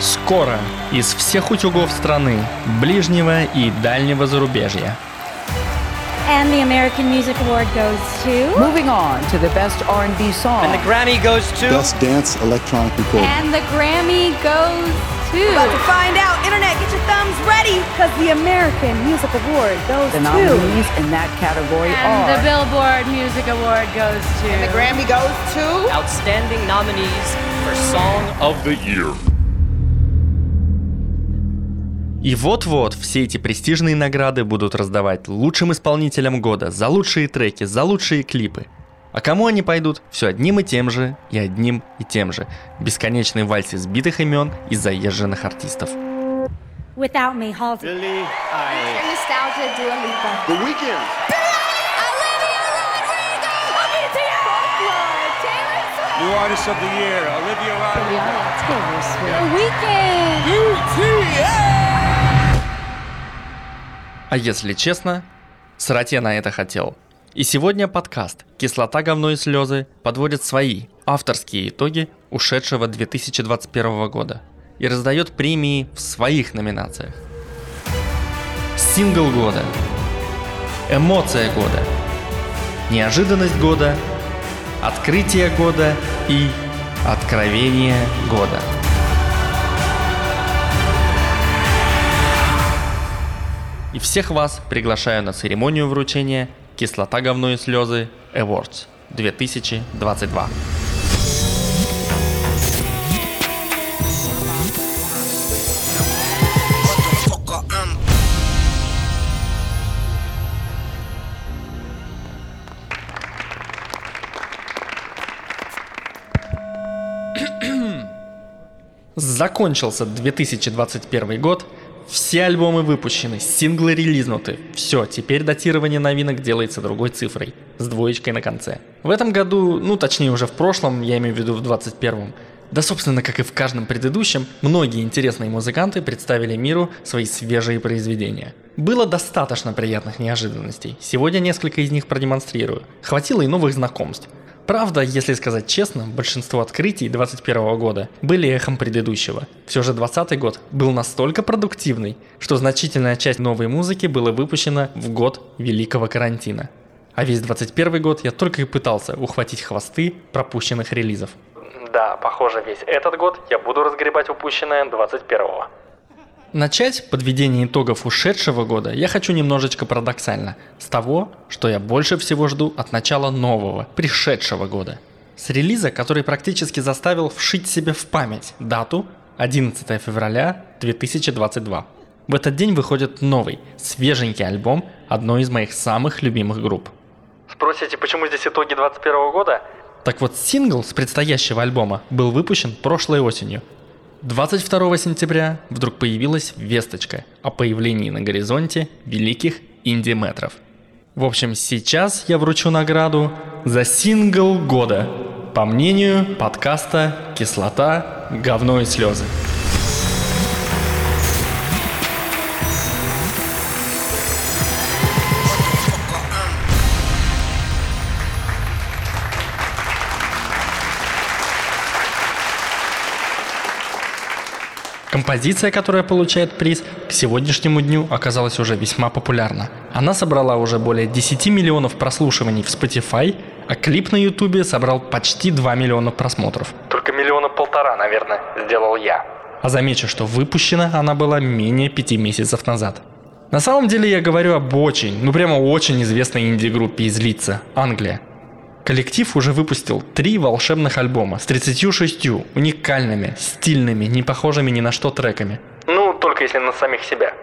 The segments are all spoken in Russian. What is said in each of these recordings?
Скоро из всех утюгов страны, ближнего и дальнего зарубежья. And the American Music Award goes to. Moving on to the best R&B song. And the Grammy goes to. Best Dance Electronic Recording. And the Grammy goes to. About to find out. Internet, get your thumbs ready. Because the American Music Award goes the to. nominees in that category And are the Billboard Music Award goes to. And the Grammy goes to. Outstanding nominees for Song of the Year. И вот-вот все эти престижные награды будут раздавать лучшим исполнителям года за лучшие треки, за лучшие клипы. А кому они пойдут? Все одним и тем же, и одним и тем же. Бесконечный вальс избитых имен и заезженных артистов. Without Me, Halsey. Billie Eilish. Nostalgia Dua Lipa. The Weeknd. New Artist of the Year, Olivia Rodrigo. Taylor Swift. The Weeknd. А если честно, срать я на это хотел. И сегодня подкаст «Кислота, говно и слезы» подводит свои авторские итоги ушедшего 2021 года и раздает премии в своих номинациях. Сингл года, эмоция года, неожиданность года, открытие года и откровение года. И всех вас приглашаю на церемонию вручения «Кислота, говно и слезы Awards 2022». Закончился 2021 год, все альбомы выпущены, синглы релизнуты. Все, теперь датирование новинок делается другой цифрой, с двоечкой на конце. В этом году, ну точнее уже в прошлом, я имею в виду в 21-м, да собственно как и в каждом предыдущем, многие интересные музыканты представили миру свои свежие произведения. Было достаточно приятных неожиданностей, сегодня несколько из них продемонстрирую. Хватило и новых знакомств. Правда, если сказать честно, большинство открытий 2021 года были эхом предыдущего. Все же 2020 год был настолько продуктивный, что значительная часть новой музыки была выпущена в год великого карантина. А весь 2021 год я только и пытался ухватить хвосты пропущенных релизов. Да, похоже, весь этот год я буду разгребать упущенное 21-го. Начать подведение итогов ушедшего года я хочу немножечко парадоксально, с того, что я больше всего жду от начала нового, пришедшего года. С релиза, который практически заставил вшить себе в память дату 11 февраля 2022. В этот день выходит новый, свеженький альбом одной из моих самых любимых групп. Спросите, почему здесь итоги 2021 года? Так вот, сингл с предстоящего альбома был выпущен прошлой осенью, 22 сентября вдруг появилась весточка о появлении на горизонте великих инди-метров. В общем, сейчас я вручу награду за сингл года, по мнению подкаста «Кислота, говно и слезы». Композиция, которая получает приз, к сегодняшнему дню оказалась уже весьма популярна. Она собрала уже более 10 миллионов прослушиваний в Spotify, а клип на YouTube собрал почти 2 миллиона просмотров. Только миллиона полтора, наверное, сделал я. А замечу, что выпущена она была менее 5 месяцев назад. На самом деле я говорю об очень, ну прямо очень известной инди-группе из Лица, Англия. Коллектив уже выпустил три волшебных альбома с 36 уникальными, стильными, не похожими ни на что треками. Ну, только если на самих себя.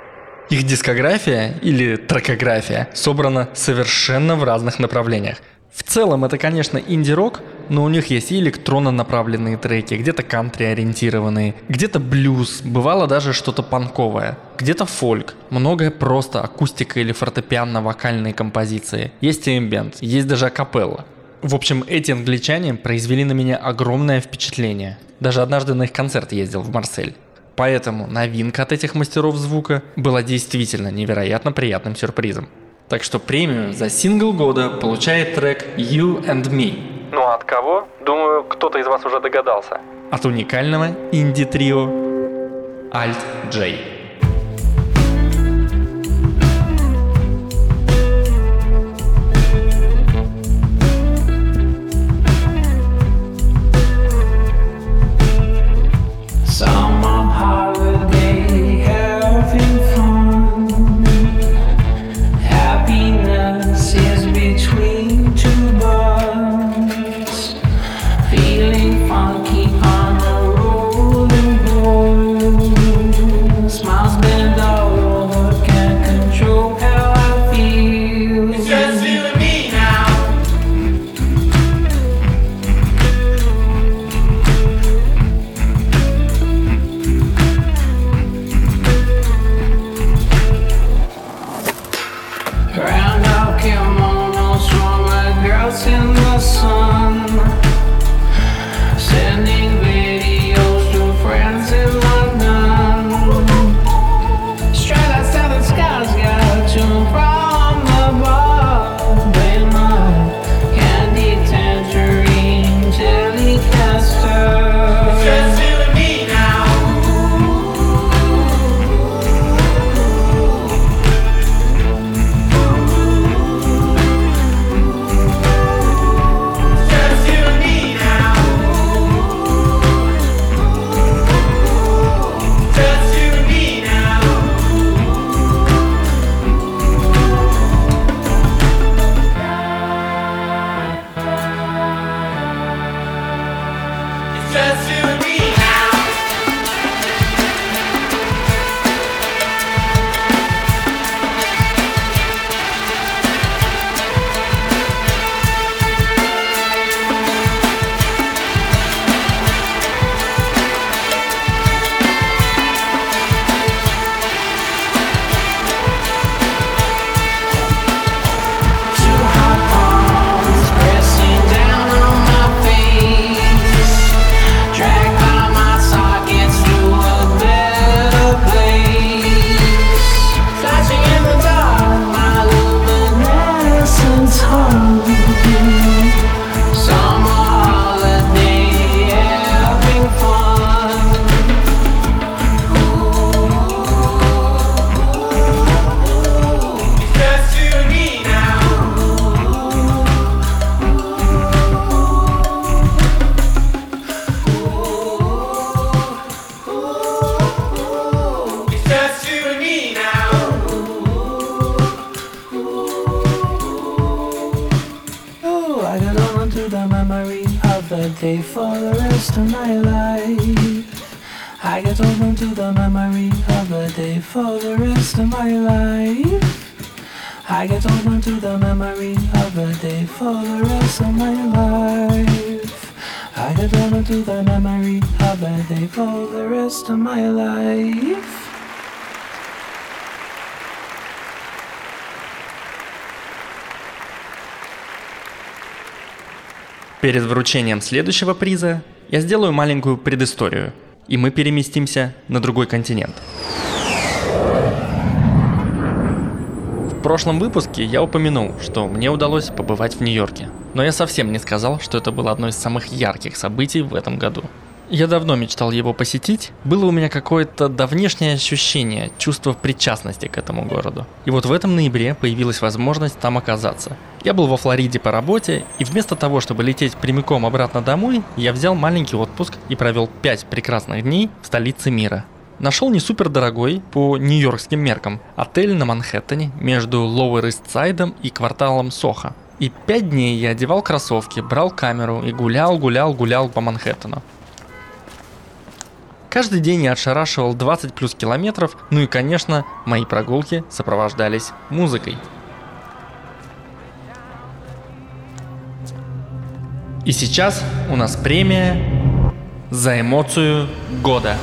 Их дискография или трекография собрана совершенно в разных направлениях. В целом это, конечно, инди-рок, но у них есть и электронно направленные треки, где-то кантри ориентированные, где-то блюз, бывало даже что-то панковое, где-то фольк, многое просто акустика или фортепианно-вокальные композиции, есть и эмбиент, есть даже акапелла. В общем, эти англичане произвели на меня огромное впечатление. Даже однажды на их концерт ездил в Марсель. Поэтому новинка от этих мастеров звука была действительно невероятно приятным сюрпризом. Так что премию за сингл года получает трек You and Me. Ну а от кого? Думаю, кто-то из вас уже догадался. От уникального инди-трио Alt J. to the memory of that day for the rest of my life. I get on to the memory of that day for the rest of my life. I get on to the memory of that day for the rest of my life. I get on to the memory of that day for the rest of my life. Перед вручением следующего приза я сделаю маленькую предысторию, и мы переместимся на другой континент. В прошлом выпуске я упомянул, что мне удалось побывать в Нью-Йорке, но я совсем не сказал, что это было одно из самых ярких событий в этом году. Я давно мечтал его посетить, было у меня какое-то давнешнее ощущение, чувство причастности к этому городу. И вот в этом ноябре появилась возможность там оказаться. Я был во Флориде по работе, и вместо того, чтобы лететь прямиком обратно домой, я взял маленький отпуск и провел 5 прекрасных дней в столице мира. Нашел не супер дорогой по нью-йоркским меркам отель на Манхэттене между Lower East Side и кварталом Сохо. И пять дней я одевал кроссовки, брал камеру и гулял, гулял, гулял по Манхэттену. Каждый день я отшарашивал 20 плюс километров, ну и, конечно, мои прогулки сопровождались музыкой. И сейчас у нас премия за эмоцию года.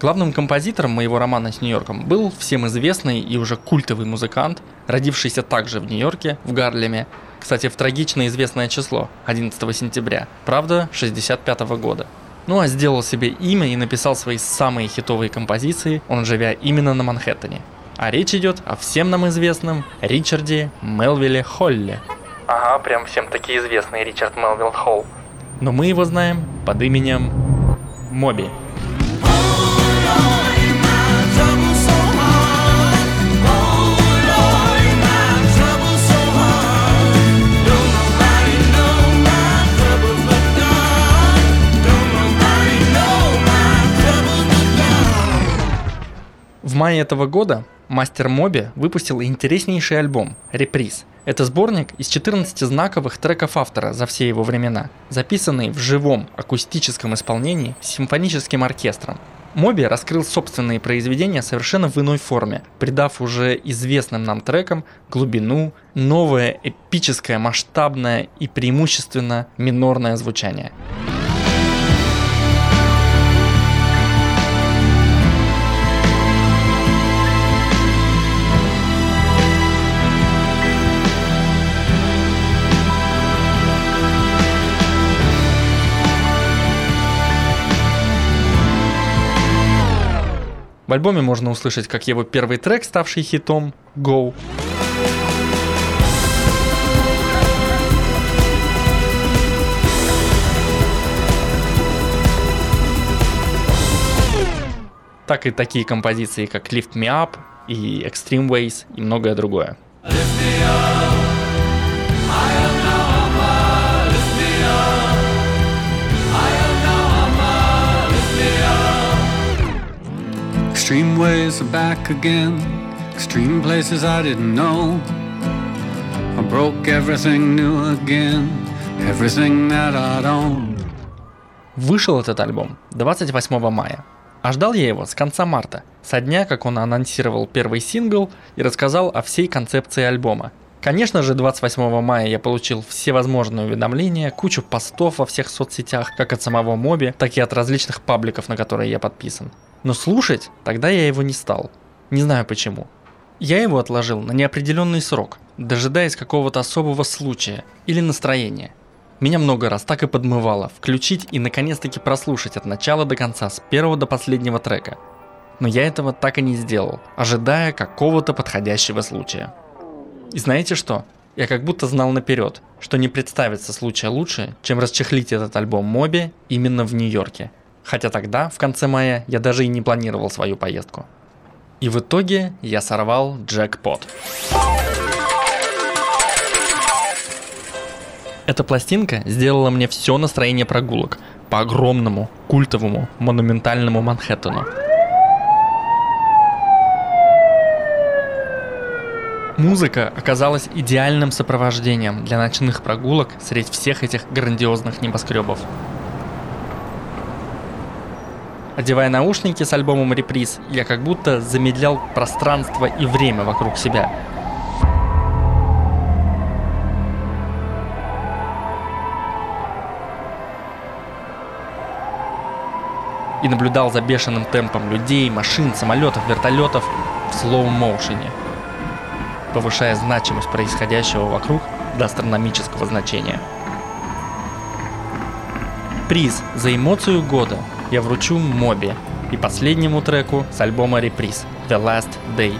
Главным композитором моего романа с Нью-Йорком был всем известный и уже культовый музыкант, родившийся также в Нью-Йорке, в Гарлеме, кстати, в трагично известное число, 11 сентября, правда, 65 года. Ну а сделал себе имя и написал свои самые хитовые композиции, он живя именно на Манхэттене. А речь идет о всем нам известном Ричарде Мелвилле Холле. Ага, прям всем таки известный Ричард Мелвилл Холл. Но мы его знаем под именем Моби. Мае этого года Мастер Моби выпустил интереснейший альбом «Реприз». Это сборник из 14 знаковых треков автора за все его времена, записанный в живом акустическом исполнении с симфоническим оркестром. Моби раскрыл собственные произведения совершенно в иной форме, придав уже известным нам трекам глубину, новое эпическое, масштабное и преимущественно минорное звучание. В альбоме можно услышать как его первый трек, ставший хитом «Go», так и такие композиции, как Lift Me Up и Extreme Ways и многое другое. Extreme ways are back again. Extreme places I didn't know. I broke everything new again. Everything that I'd owned. Вышел этот альбом 28 мая. А ждал я его с конца марта, со дня, как он анонсировал первый сингл и рассказал о всей концепции альбома. Конечно же, 28 мая я получил все возможные уведомления, кучу постов во всех соцсетях, как от самого Моби, так и от различных пабликов, на которые я подписан. Но слушать тогда я его не стал. Не знаю почему. Я его отложил на неопределенный срок, дожидаясь какого-то особого случая или настроения. Меня много раз так и подмывало включить и наконец-таки прослушать от начала до конца, с первого до последнего трека. Но я этого так и не сделал, ожидая какого-то подходящего случая. И знаете что? Я как будто знал наперед, что не представится случая лучше, чем расчехлить этот альбом Моби именно в Нью-Йорке. Хотя тогда, в конце мая, я даже и не планировал свою поездку. И в итоге я сорвал джекпот. Эта пластинка сделала мне все настроение прогулок по огромному, культовому, монументальному Манхэттену. Музыка оказалась идеальным сопровождением для ночных прогулок среди всех этих грандиозных небоскребов. Одевая наушники с альбомом «Реприз», я как будто замедлял пространство и время вокруг себя. И наблюдал за бешеным темпом людей, машин, самолетов, вертолетов в слоу-моушене, повышая значимость происходящего вокруг до астрономического значения. Приз за эмоцию года я вручу Моби и последнему треку с альбома Реприз The Last Day.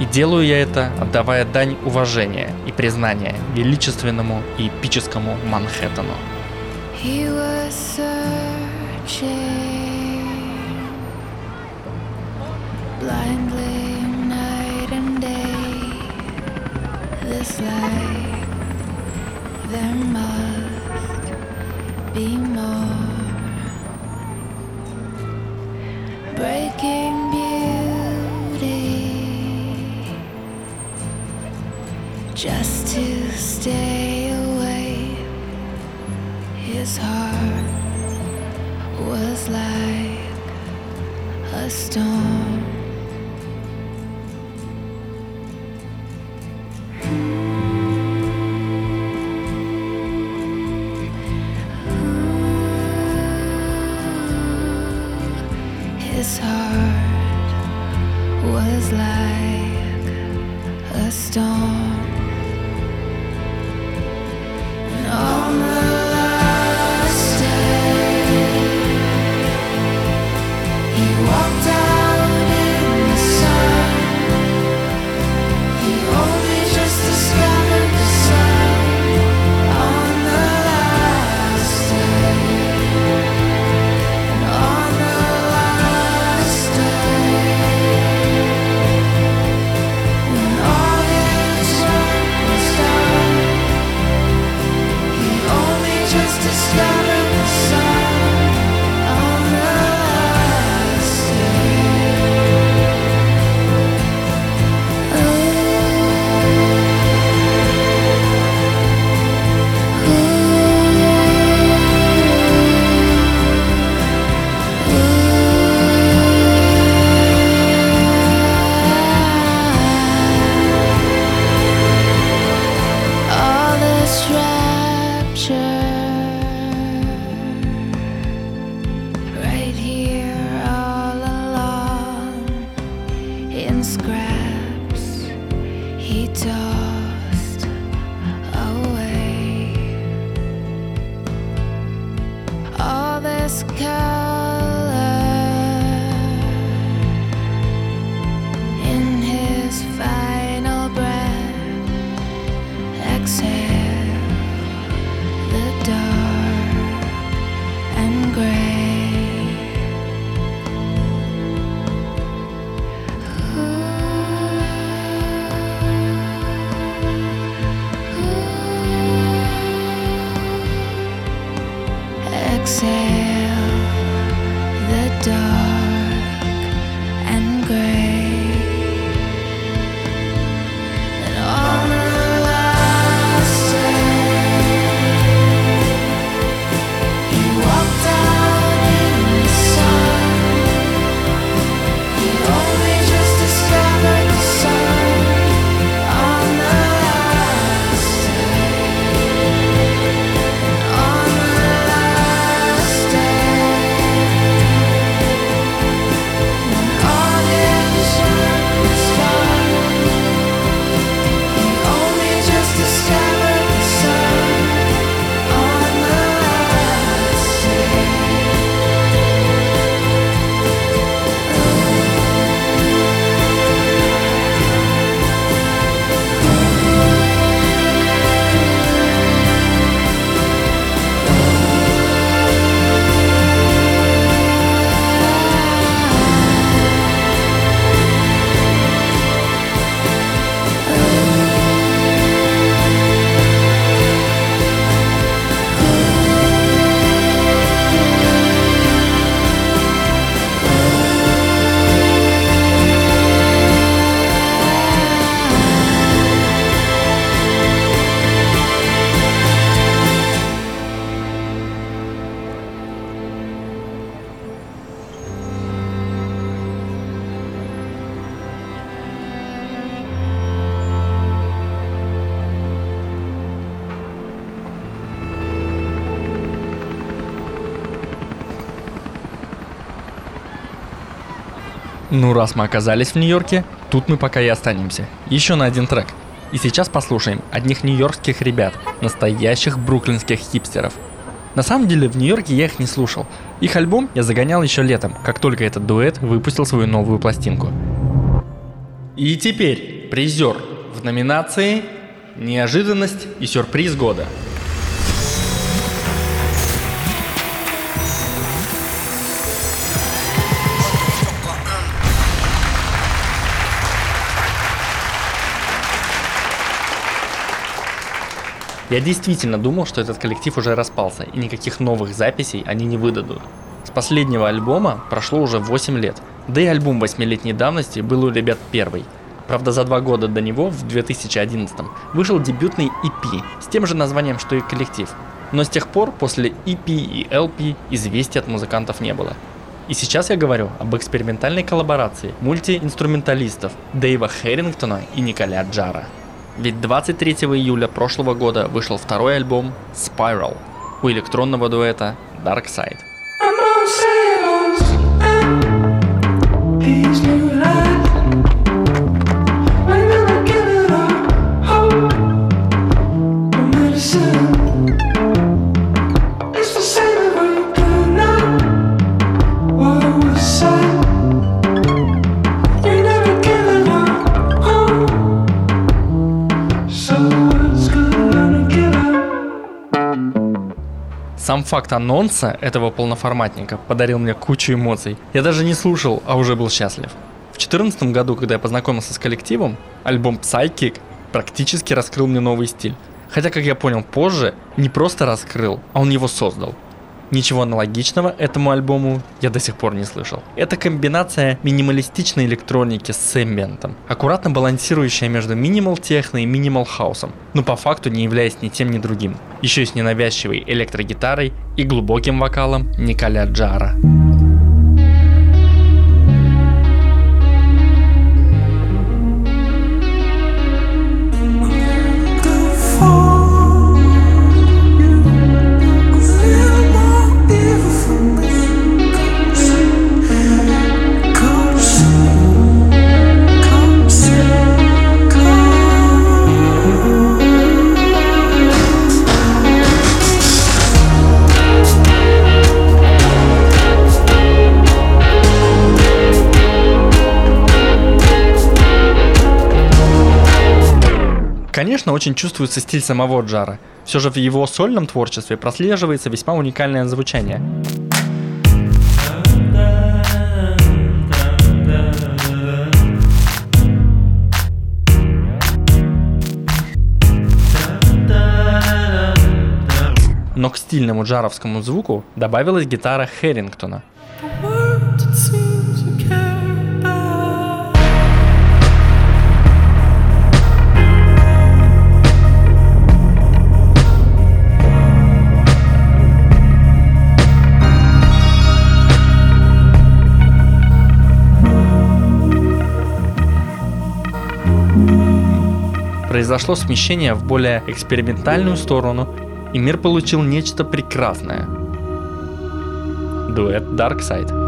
И делаю я это, отдавая дань уважения и признания величественному и эпическому Манхэттену. There must be more. Breaking beauty just to stay away. His heart was like a storm. Ну раз мы оказались в Нью-Йорке, тут мы пока и останемся. Еще на один трек. И сейчас послушаем одних нью-йоркских ребят, настоящих бруклинских хипстеров. На самом деле в Нью-Йорке я их не слушал. Их альбом я загонял еще летом, как только этот дуэт выпустил свою новую пластинку. И теперь призер в номинации «Неожиданность и сюрприз года». Я действительно думал, что этот коллектив уже распался, и никаких новых записей они не выдадут. С последнего альбома прошло уже 8 лет, да и альбом восьмилетней давности был у ребят первый. Правда, за два года до него, в 2011 вышел дебютный EP с тем же названием, что и коллектив. Но с тех пор, после EP и LP, известий от музыкантов не было. И сейчас я говорю об экспериментальной коллаборации мультиинструменталистов Дэйва Хэрингтона и Николя Джара. Ведь 23 июля прошлого года вышел второй альбом Spiral у электронного дуэта Dark Side. Сам факт анонса этого полноформатника подарил мне кучу эмоций. Я даже не слушал, а уже был счастлив. В 2014 году, когда я познакомился с коллективом, альбом Psychic практически раскрыл мне новый стиль. Хотя, как я понял позже, не просто раскрыл, а он его создал. Ничего аналогичного этому альбому я до сих пор не слышал. Это комбинация минималистичной электроники с эмбиентом, аккуратно балансирующая между минимал техно и минимал хаусом, но по факту не являясь ни тем ни другим. Еще и с ненавязчивой электрогитарой и глубоким вокалом Николя Джара. Come Конечно, очень чувствуется стиль самого Джара. Все же в его сольном творчестве прослеживается весьма уникальное звучание. Но к стильному джаровскому звуку добавилась гитара Хэрингтона. Произошло смещение в более экспериментальную сторону, и мир получил нечто прекрасное. Дуэт Dark Side.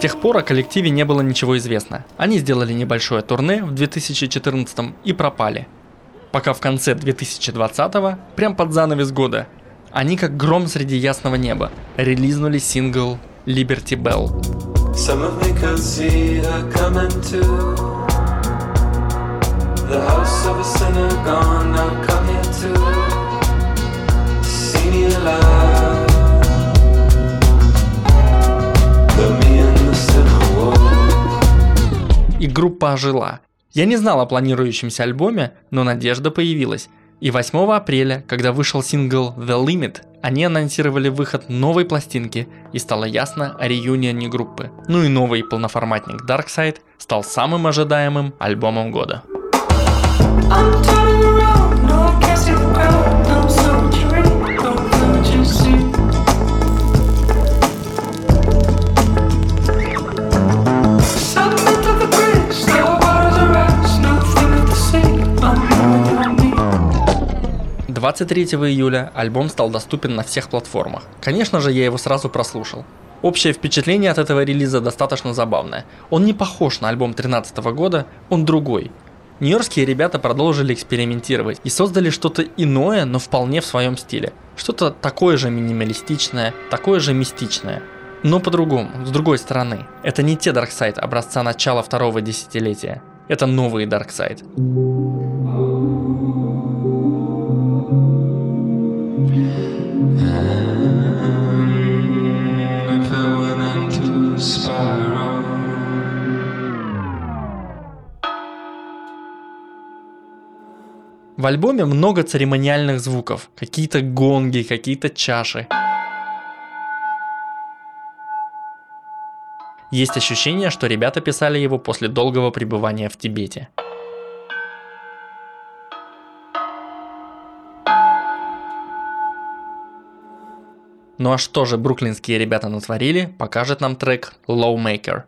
Тех пор о коллективе не было ничего известно. Они сделали небольшое турне в 2014 и пропали. Пока в конце 2020, прям под занавес года, они как гром среди ясного неба релизнули сингл Liberty Bell. Some of me could see her coming to the house of a sinner gone. Now come here to see me. И группа ожила. Я не знал о планирующемся альбоме, но надежда появилась. И 8 апреля, когда вышел сингл The Limit, они анонсировали выход новой пластинки и стало ясно о реюнионе группы. Ну и новый полноформатник Dark Side стал самым ожидаемым альбомом года. I'm 23 июля альбом стал доступен на всех платформах. Конечно же, я его сразу прослушал. Общее впечатление от этого релиза достаточно забавное. Он не похож на альбом 2013 года, он другой. Нью-Йоркские ребята продолжили экспериментировать и создали что-то иное, но вполне в своем стиле. Что-то такое же минималистичное, такое же мистичное. Но по-другому, с другой стороны. Это не те Dark Side образца начала второго десятилетия. Это новые Dark В альбоме много церемониальных звуков, какие-то гонги, какие-то чаши. Есть ощущение, что ребята писали его после долгого пребывания в Тибете. Ну а что же бруклинские ребята натворили, покажет нам трек Lawmaker.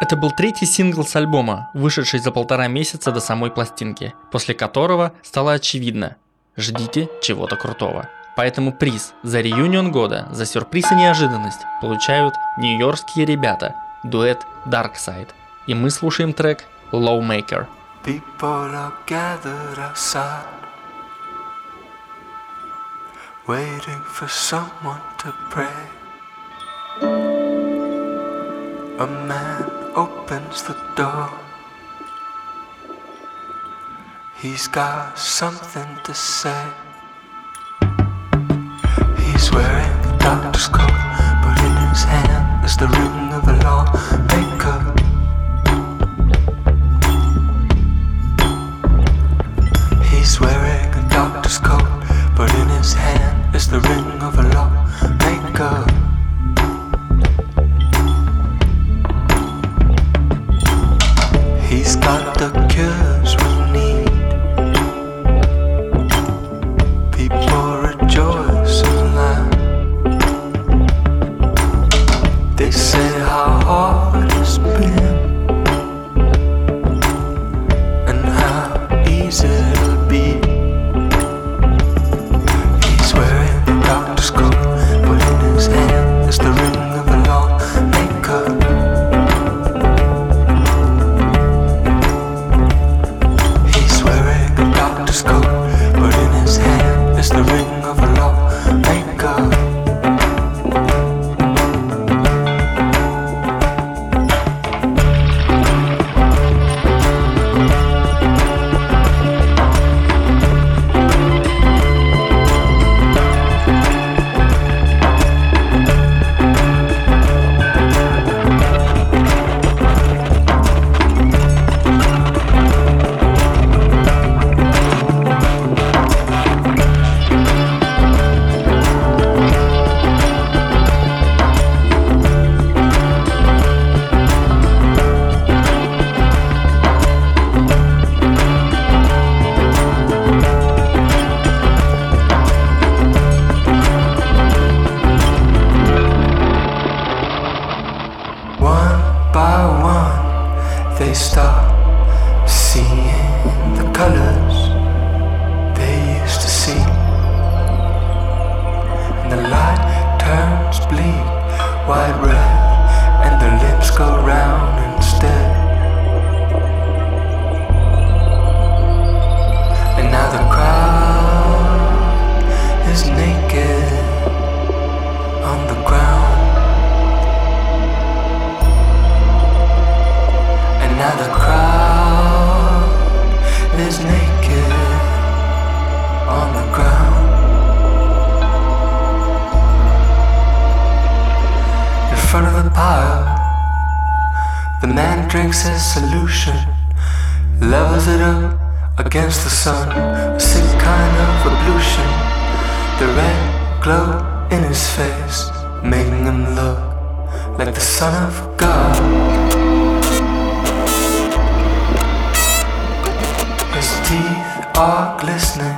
Это был третий сингл с альбома, вышедший за полтора месяца до самой пластинки, после которого стало очевидно – ждите чего-то крутого. Поэтому приз за реюнион года, за сюрприз и неожиданность получают нью-йоркские ребята, дуэт Dark Side. И мы слушаем трек Lawmaker. People are gathered outside, waiting for someone to pray. A man opens the door. He's got something to say. He's wearing the doctor's coat, but in his hand is the like the son of God. His teeth are glistening,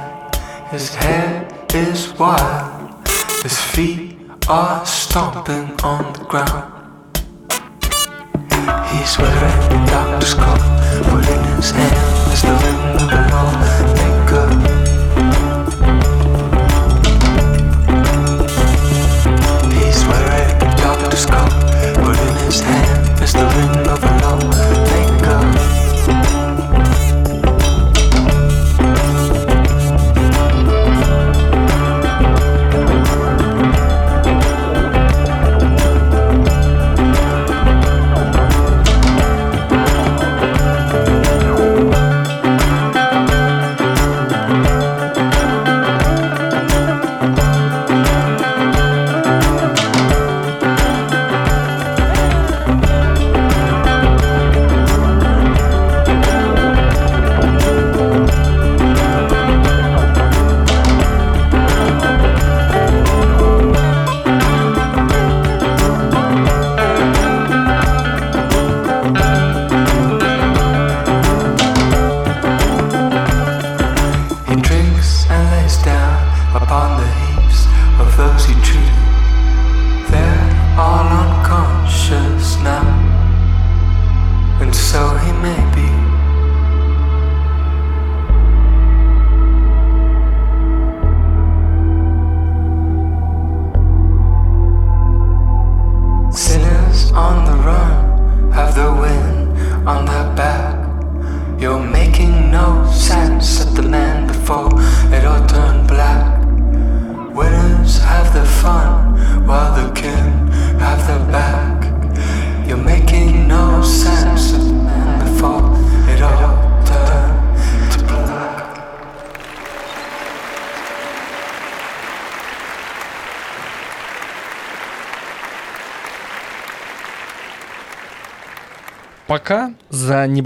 his hair is wild, his feet are stomping on the ground. He's wearing a doctor's coat, but in his hand is the ring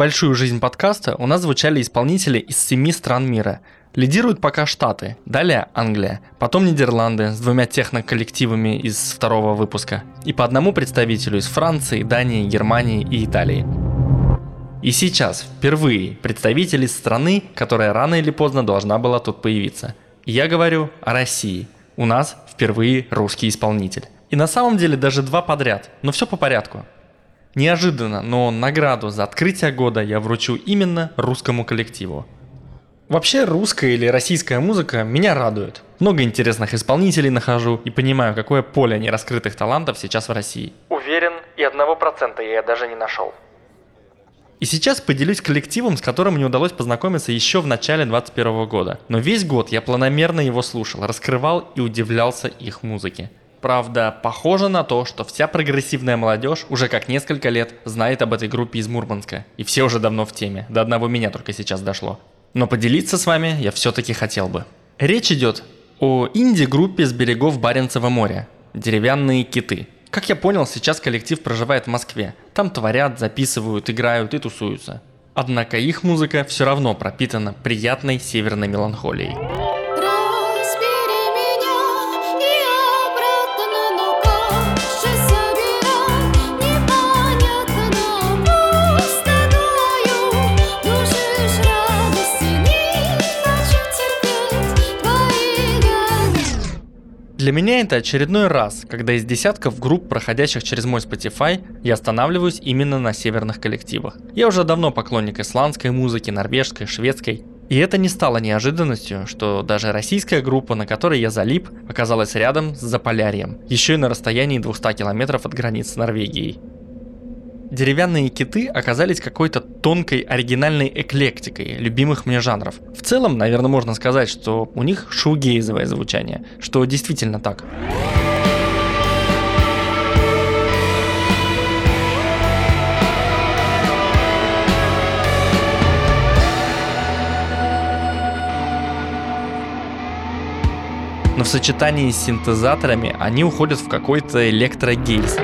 небольшую жизнь подкаста у нас звучали исполнители из семи стран мира. Лидируют пока Штаты, далее Англия, потом Нидерланды с двумя техноколлективами из второго выпуска и по одному представителю из Франции, Дании, Германии и Италии. И сейчас впервые представитель из страны, которая рано или поздно должна была тут появиться. Я говорю о России. У нас впервые русский исполнитель. И на самом деле даже два подряд, но все по порядку. Неожиданно, но награду за открытие года я вручу именно русскому коллективу. Вообще русская или российская музыка меня радует. Много интересных исполнителей нахожу и понимаю, какое поле нераскрытых талантов сейчас в России. Уверен, и одного процента я даже не нашел. И сейчас поделюсь коллективом, с которым мне удалось познакомиться еще в начале 2021 года. Но весь год я планомерно его слушал, раскрывал и удивлялся их музыке. Правда, похоже на то, что вся прогрессивная молодежь уже как несколько лет знает об этой группе из Мурманска. И все уже давно в теме. До одного меня только сейчас дошло. Но поделиться с вами я все-таки хотел бы. Речь идет о инди-группе с берегов Баренцева моря. Деревянные киты. Как я понял, сейчас коллектив проживает в Москве. Там творят, записывают, играют и тусуются. Однако их музыка все равно пропитана приятной северной меланхолией. Для меня это очередной раз, когда из десятков групп, проходящих через мой Spotify, я останавливаюсь именно на северных коллективах. Я уже давно поклонник исландской музыки, норвежской, шведской. И это не стало неожиданностью, что даже российская группа, на которой я залип, оказалась рядом с Заполярьем, еще и на расстоянии 200 километров от границ с Норвегией. Деревянные киты оказались какой-то тонкой оригинальной эклектикой любимых мне жанров. В целом, наверное, можно сказать, что у них шоугейзовое звучание, что действительно так. но в сочетании с синтезаторами они уходят в какой-то электрогейз.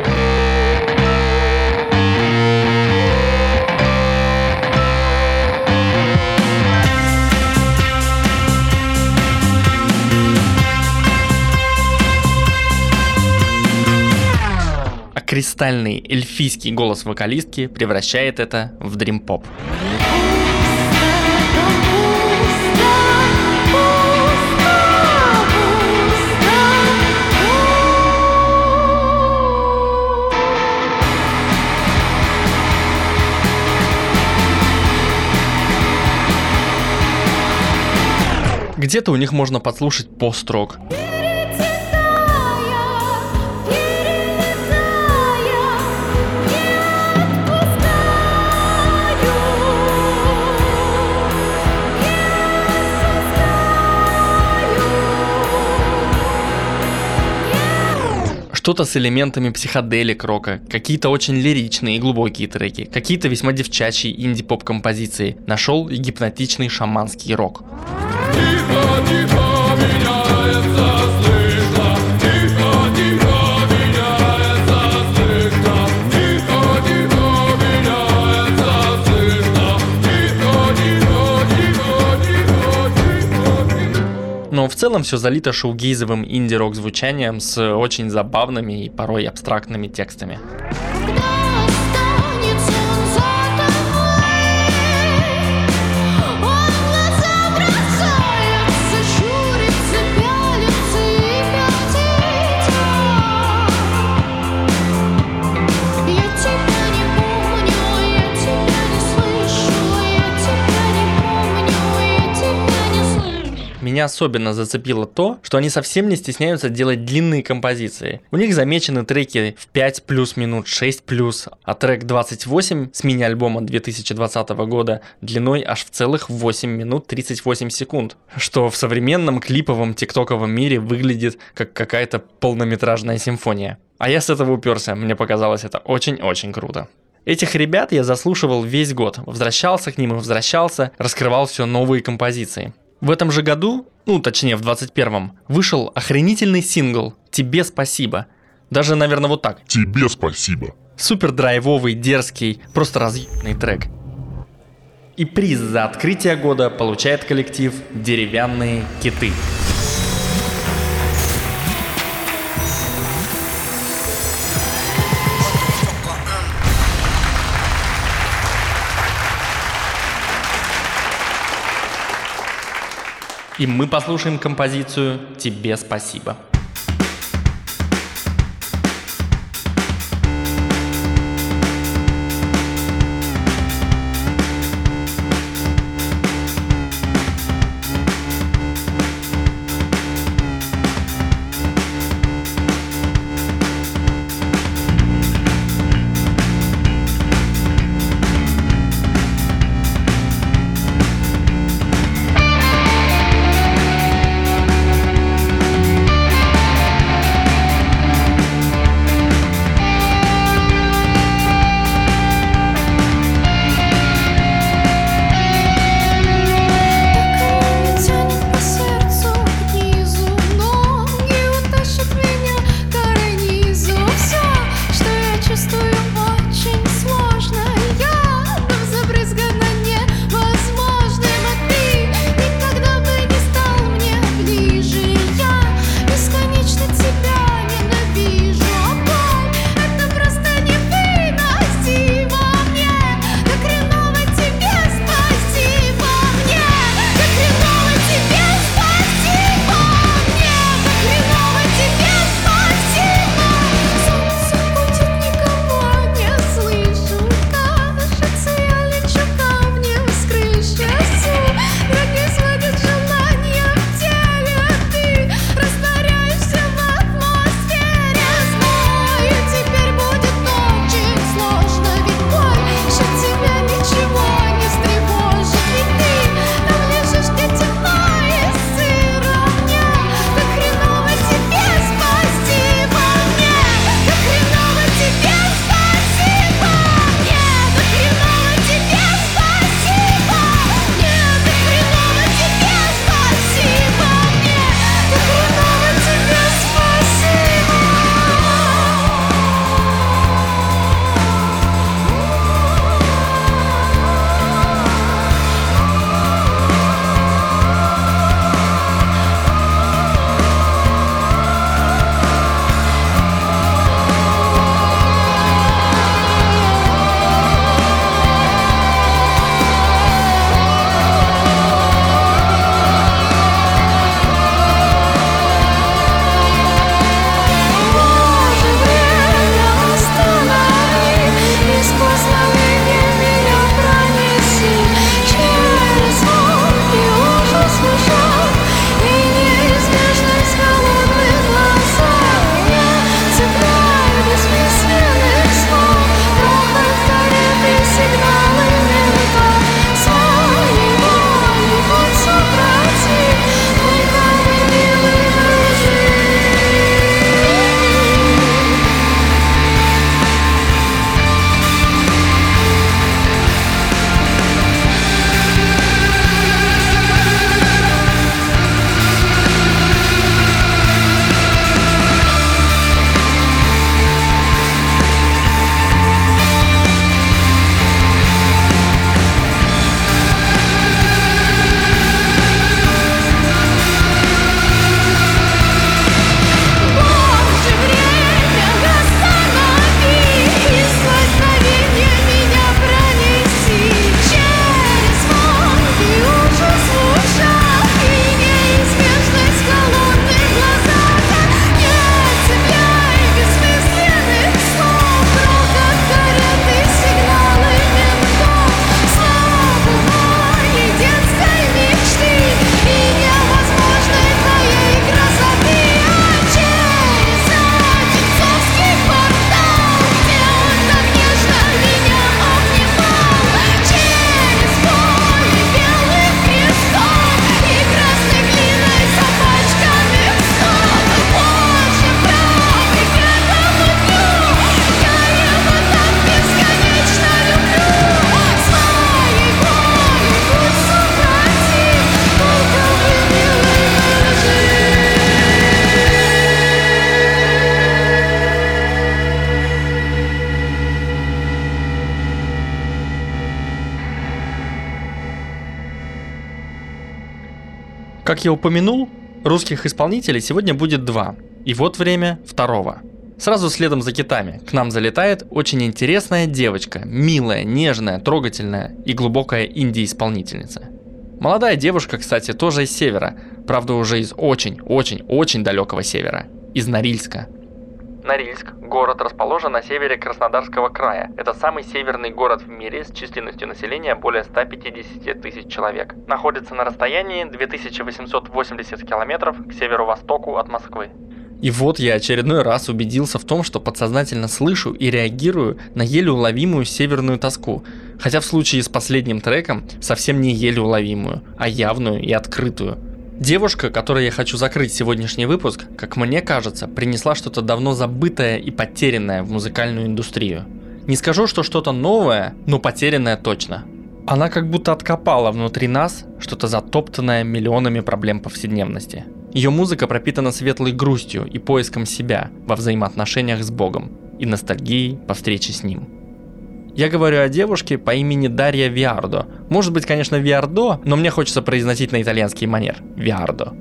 Кристальный эльфийский голос вокалистки превращает это в дрим-поп. Где-то у них можно подслушать пост-рок. Что-то с элементами психоделик рока, какие-то очень лиричные и глубокие треки, какие-то весьма девчачьи инди-поп композиции. Нашел и гипнотичный шаманский рок. В целом все залито шоугейзовым инди-рок звучанием с очень забавными и порой абстрактными текстами. Меня особенно зацепило то, что они совсем не стесняются делать длинные композиции. У них замечены треки в 5 плюс минут, 6 плюс, а трек 28 с мини-альбома 2020 года длиной аж в целых 8 минут 38 секунд, что в современном клиповом тиктоковом мире выглядит как какая-то полнометражная симфония. А я с этого уперся, мне показалось это очень-очень круто. Этих ребят я заслушивал весь год, возвращался к ним и возвращался, раскрывал все новые композиции. В этом же году, ну точнее в 21-м, вышел охренительный сингл «Тебе спасибо». Даже, наверное, вот так. Тебе спасибо. Супер драйвовый, дерзкий, просто разъебный трек. И приз за открытие года получает коллектив «Деревянные киты». И мы послушаем композицию «Тебе спасибо». Я упомянул, русских исполнителей сегодня будет два. И вот время второго. Сразу следом за китами к нам залетает очень интересная девочка, милая, нежная, трогательная и глубокая инди-исполнительница. Молодая девушка, кстати, тоже из севера, правда уже из очень-очень-очень далекого севера, из Норильска. Норильск – город расположен на севере Краснодарского края. Это самый северный город в мире с численностью населения более 150 тысяч человек. Находится на расстоянии 2880 километров к северо-востоку от Москвы. И вот я очередной раз убедился в том, что подсознательно слышу и реагирую на еле уловимую северную тоску, хотя в случае с последним треком совсем не еле уловимую, а явную и открытую. Девушка, которой я хочу закрыть сегодняшний выпуск, как мне кажется, принесла что-то давно забытое и потерянное в музыкальную индустрию. Не скажу, что что-то новое, но потерянное точно. Она как будто откопала внутри нас что-то затоптанное миллионами проблем повседневности. Ее музыка пропитана светлой грустью и поиском себя во взаимоотношениях с Богом и ностальгией по встрече с Ним. Я говорю о девушке по имени Дарья Виардо. Может быть, конечно, Виардо, но мне хочется произносить на итальянский манер. Виардо.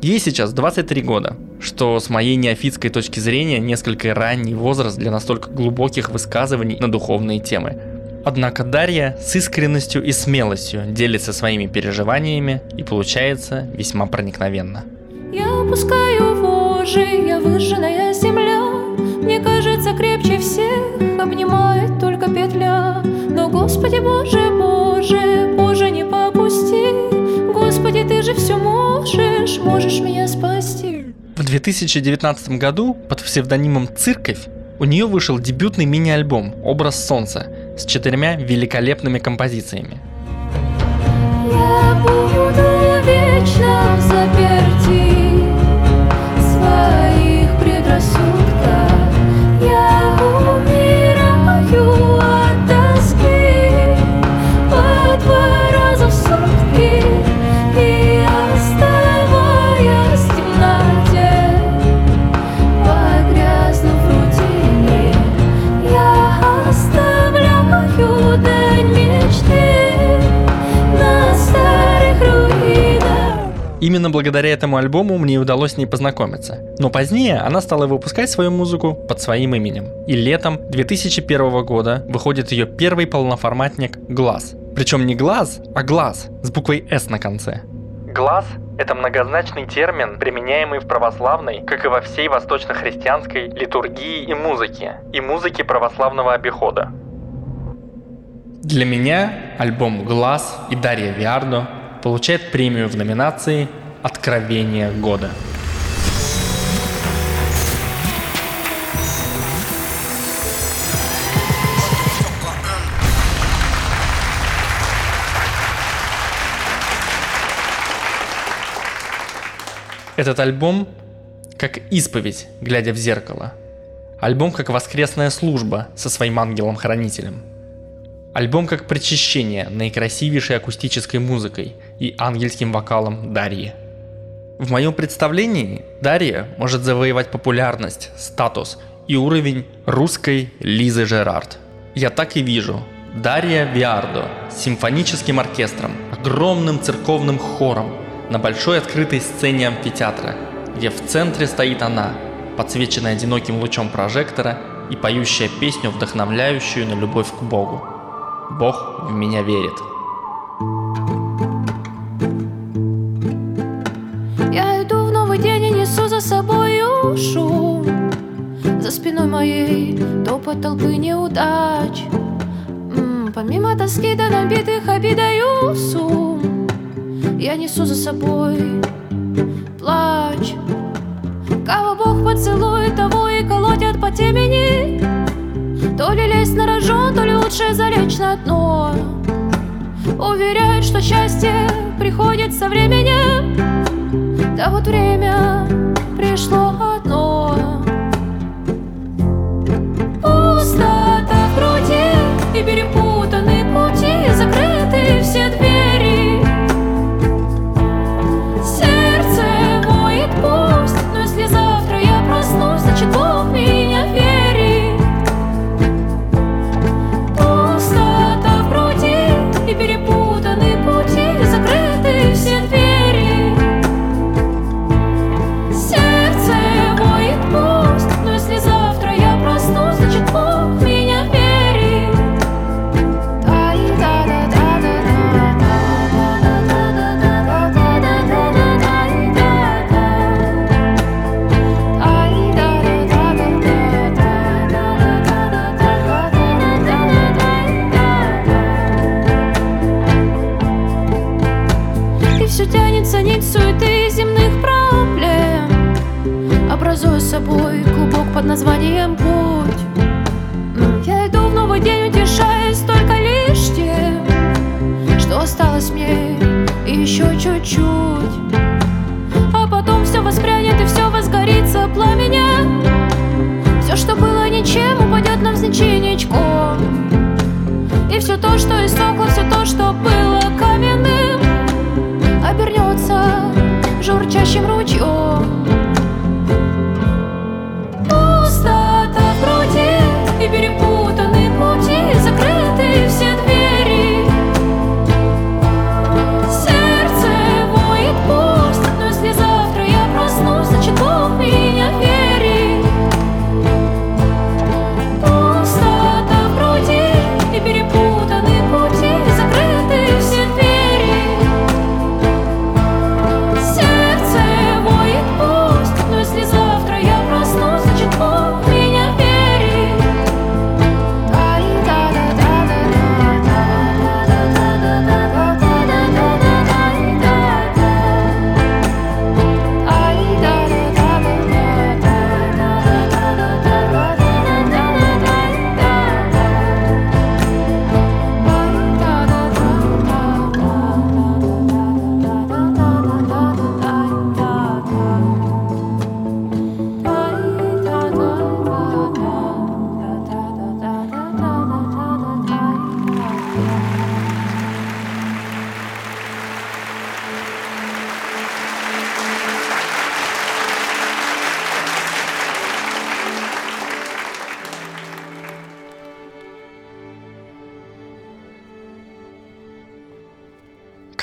Ей сейчас 23 года, что с моей неофитской точки зрения несколько ранний возраст для настолько глубоких высказываний на духовные темы. Однако Дарья с искренностью и смелостью делится своими переживаниями и получается весьма проникновенно. Я опускаю вожжи, я выжженная земля крепче всех обнимает только петля. Но Господи Боже, Боже, Боже не попусти. Господи, Ты же все можешь, можешь меня спасти. В 2019 году под псевдонимом «Церковь» у нее вышел дебютный мини-альбом «Образ солнца» с четырьмя великолепными композициями. Я буду вечно заперти. Своих Именно благодаря этому альбому мне удалось с ней познакомиться. Но позднее она стала выпускать свою музыку под своим именем. И летом 2001 года выходит ее первый полноформатник «Глаз». Причем не «Глаз», а «Глаз» с буквой «С» на конце. Глаз – это многозначный термин, применяемый в православной, как и во всей восточно-христианской литургии и музыке, и музыке православного обихода. Для меня альбом «Глаз» и Дарья Виардо получает премию в номинации «Откровение года». Этот альбом как исповедь, глядя в зеркало. Альбом как воскресная служба со своим ангелом-хранителем. Альбом как причащение наикрасивейшей акустической музыкой и ангельским вокалом Дарьи. В моем представлении Дарья может завоевать популярность, статус и уровень русской Лизы Жерард. Я так и вижу. Дарья Виардо с симфоническим оркестром, огромным церковным хором на большой открытой сцене амфитеатра, где в центре стоит она, подсвеченная одиноким лучом прожектора и поющая песню, вдохновляющую на любовь к Богу. Бог в меня верит. За спиной моей топот толпы неудач. Помимо тоски до набитых обидаю сум. Я несу за собой плач. Кого Бог поцелует, того и колотят по темени. То ли лезть на рожон, то ли лучше залечь на дно. Уверяют, что счастье приходит со временем. Да вот время пришло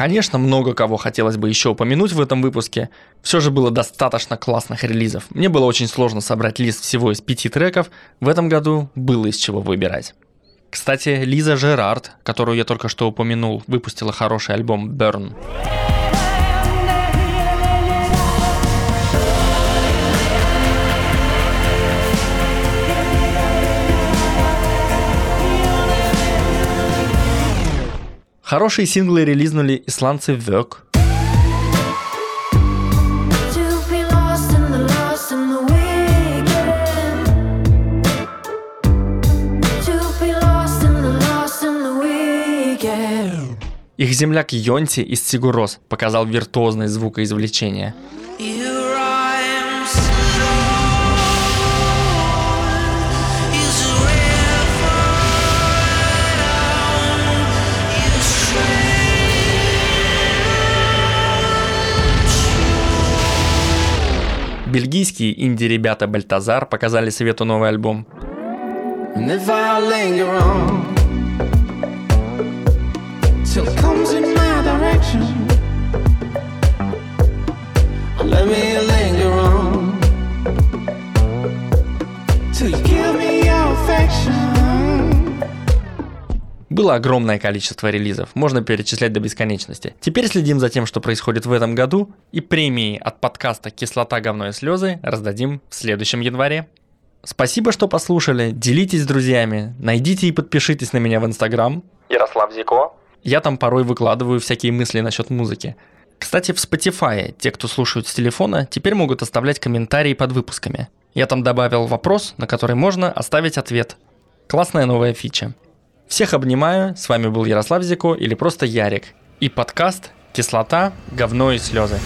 Конечно, много кого хотелось бы еще упомянуть в этом выпуске. Все же было достаточно классных релизов. Мне было очень сложно собрать лист всего из пяти треков. В этом году было из чего выбирать. Кстати, Лиза Жерард, которую я только что упомянул, выпустила хороший альбом Burn. The lost in the weekend. Их земляк Йонти из Сигурос показал виртуозное звукоизвлечение. Бельгийские инди-ребята Бальтазар показали свету новый альбом. Let me linger on till you Было огромное количество релизов, можно перечислять до бесконечности. Теперь следим за тем, что происходит в этом году, и премии от подкаста «Кислота, говно и слезы» раздадим в следующем январе. Спасибо, что послушали, делитесь с друзьями, найдите и подпишитесь на меня в Инстаграм. Ярослав Зико. Я там порой выкладываю всякие мысли насчет музыки. Кстати, в Spotify те, кто слушают с телефона, теперь могут оставлять комментарии под выпусками. Я там добавил вопрос, на который можно оставить ответ. Классная новая фича. Всех обнимаю, с вами был Ярослав Зико или просто Ярик. И подкаст «Кислота, говно и слезы».